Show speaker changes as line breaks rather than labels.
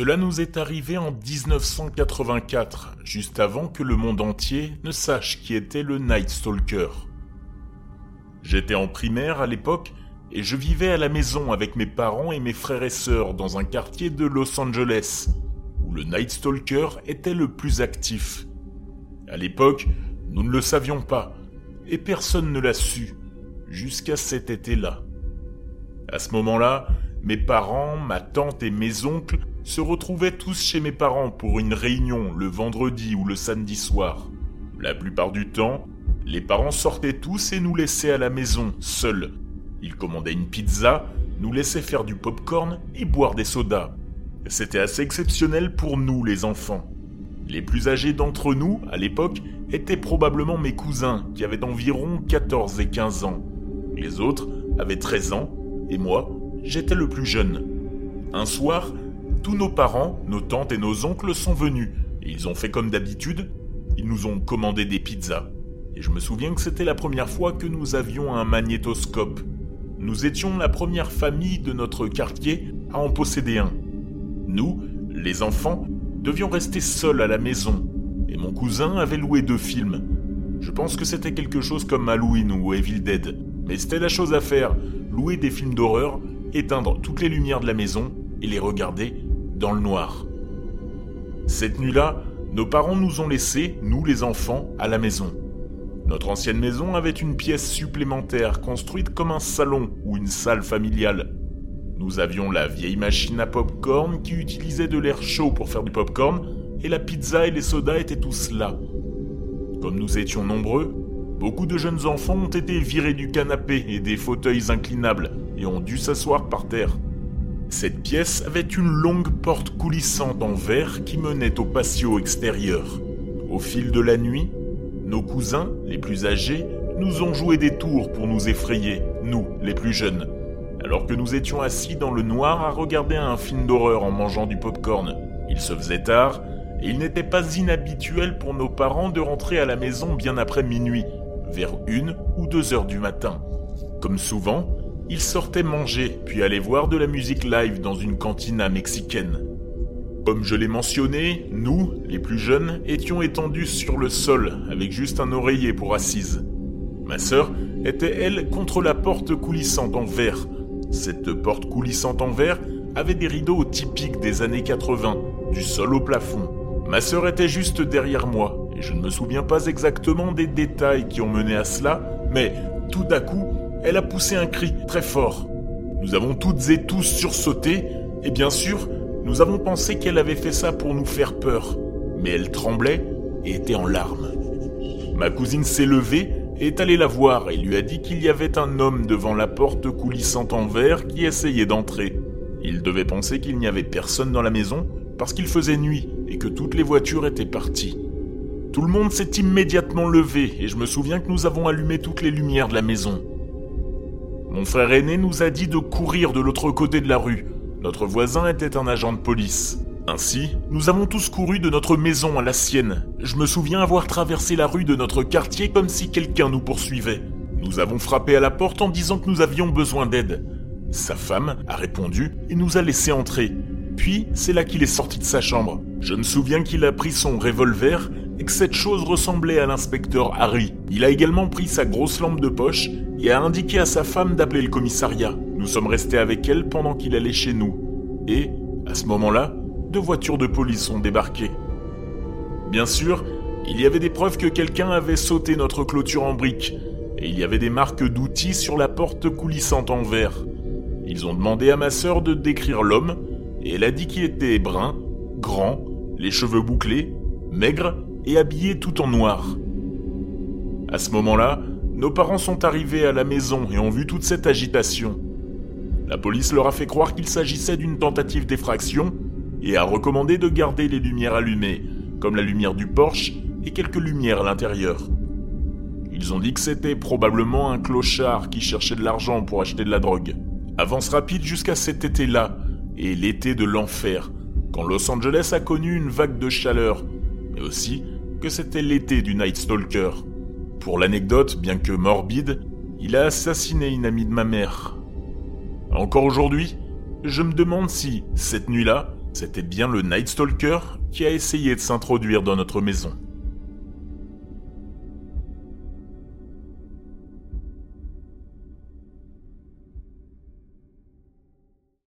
Cela nous est arrivé en 1984, juste avant que le monde entier ne sache qui était le Night Stalker. J'étais en primaire à l'époque et je vivais à la maison avec mes parents et mes frères et sœurs dans un quartier de Los Angeles où le Night Stalker était le plus actif. À l'époque, nous ne le savions pas et personne ne l'a su jusqu'à cet été-là. À ce moment-là, mes parents, ma tante et mes oncles se retrouvaient tous chez mes parents pour une réunion le vendredi ou le samedi soir. La plupart du temps, les parents sortaient tous et nous laissaient à la maison, seuls. Ils commandaient une pizza, nous laissaient faire du pop-corn et boire des sodas. C'était assez exceptionnel pour nous, les enfants. Les plus âgés d'entre nous, à l'époque, étaient probablement mes cousins, qui avaient environ 14 et 15 ans. Les autres avaient 13 ans, et moi, j'étais le plus jeune. Un soir, tous nos parents, nos tantes et nos oncles sont venus, et ils ont fait comme d'habitude, ils nous ont commandé des pizzas. Et je me souviens que c'était la première fois que nous avions un magnétoscope. Nous étions la première famille de notre quartier à en posséder un. Nous, les enfants, devions rester seuls à la maison, et mon cousin avait loué deux films. Je pense que c'était quelque chose comme Halloween ou Evil Dead, mais c'était la chose à faire, louer des films d'horreur, éteindre toutes les lumières de la maison et les regarder dans le noir. Cette nuit-là, nos parents nous ont laissés, nous les enfants, à la maison. Notre ancienne maison avait une pièce supplémentaire construite comme un salon ou une salle familiale. Nous avions la vieille machine à pop-corn qui utilisait de l'air chaud pour faire du pop-corn et la pizza et les sodas étaient tous là. Comme nous étions nombreux, beaucoup de jeunes enfants ont été virés du canapé et des fauteuils inclinables et ont dû s'asseoir par terre. Cette pièce avait une longue porte coulissante en verre qui menait au patio extérieur. Au fil de la nuit, nos cousins, les plus âgés, nous ont joué des tours pour nous effrayer, nous, les plus jeunes, alors que nous étions assis dans le noir à regarder un film d'horreur en mangeant du pop-corn. Il se faisait tard, et il n'était pas inhabituel pour nos parents de rentrer à la maison bien après minuit, vers une ou deux heures du matin. Comme souvent, il sortait manger, puis allait voir de la musique live dans une cantina mexicaine. Comme je l'ai mentionné, nous, les plus jeunes, étions étendus sur le sol, avec juste un oreiller pour assise. Ma sœur était, elle, contre la porte coulissante en verre. Cette porte coulissante en verre avait des rideaux typiques des années 80, du sol au plafond. Ma sœur était juste derrière moi, et je ne me souviens pas exactement des détails qui ont mené à cela, mais tout d'un coup, elle a poussé un cri très fort. Nous avons toutes et tous sursauté, et bien sûr, nous avons pensé qu'elle avait fait ça pour nous faire peur. Mais elle tremblait et était en larmes. Ma cousine s'est levée et est allée la voir et lui a dit qu'il y avait un homme devant la porte coulissante en verre qui essayait d'entrer. Il devait penser qu'il n'y avait personne dans la maison parce qu'il faisait nuit et que toutes les voitures étaient parties. Tout le monde s'est immédiatement levé et je me souviens que nous avons allumé toutes les lumières de la maison. Mon frère aîné nous a dit de courir de l'autre côté de la rue. Notre voisin était un agent de police. Ainsi, nous avons tous couru de notre maison à la sienne. Je me souviens avoir traversé la rue de notre quartier comme si quelqu'un nous poursuivait. Nous avons frappé à la porte en disant que nous avions besoin d'aide. Sa femme a répondu et nous a laissé entrer. Puis, c'est là qu'il est sorti de sa chambre. Je me souviens qu'il a pris son revolver que cette chose ressemblait à l'inspecteur Harry. Il a également pris sa grosse lampe de poche et a indiqué à sa femme d'appeler le commissariat. Nous sommes restés avec elle pendant qu'il allait chez nous. Et, à ce moment-là, deux voitures de police ont débarqué. Bien sûr, il y avait des preuves que quelqu'un avait sauté notre clôture en briques, et il y avait des marques d'outils sur la porte coulissante en verre. Ils ont demandé à ma sœur de décrire l'homme, et elle a dit qu'il était brun, grand, les cheveux bouclés, maigre et habillé tout en noir. À ce moment-là, nos parents sont arrivés à la maison et ont vu toute cette agitation. La police leur a fait croire qu'il s'agissait d'une tentative d'effraction et a recommandé de garder les lumières allumées, comme la lumière du porche et quelques lumières à l'intérieur. Ils ont dit que c'était probablement un clochard qui cherchait de l'argent pour acheter de la drogue. Avance rapide jusqu'à cet été-là, et l'été de l'enfer, quand Los Angeles a connu une vague de chaleur, mais aussi que c'était l'été du Night Stalker. Pour l'anecdote, bien que morbide, il a assassiné une amie de ma mère. Encore aujourd'hui, je me demande si, cette nuit-là, C'était bien le Night Stalker qui a essayé de s'introduire dans notre maison.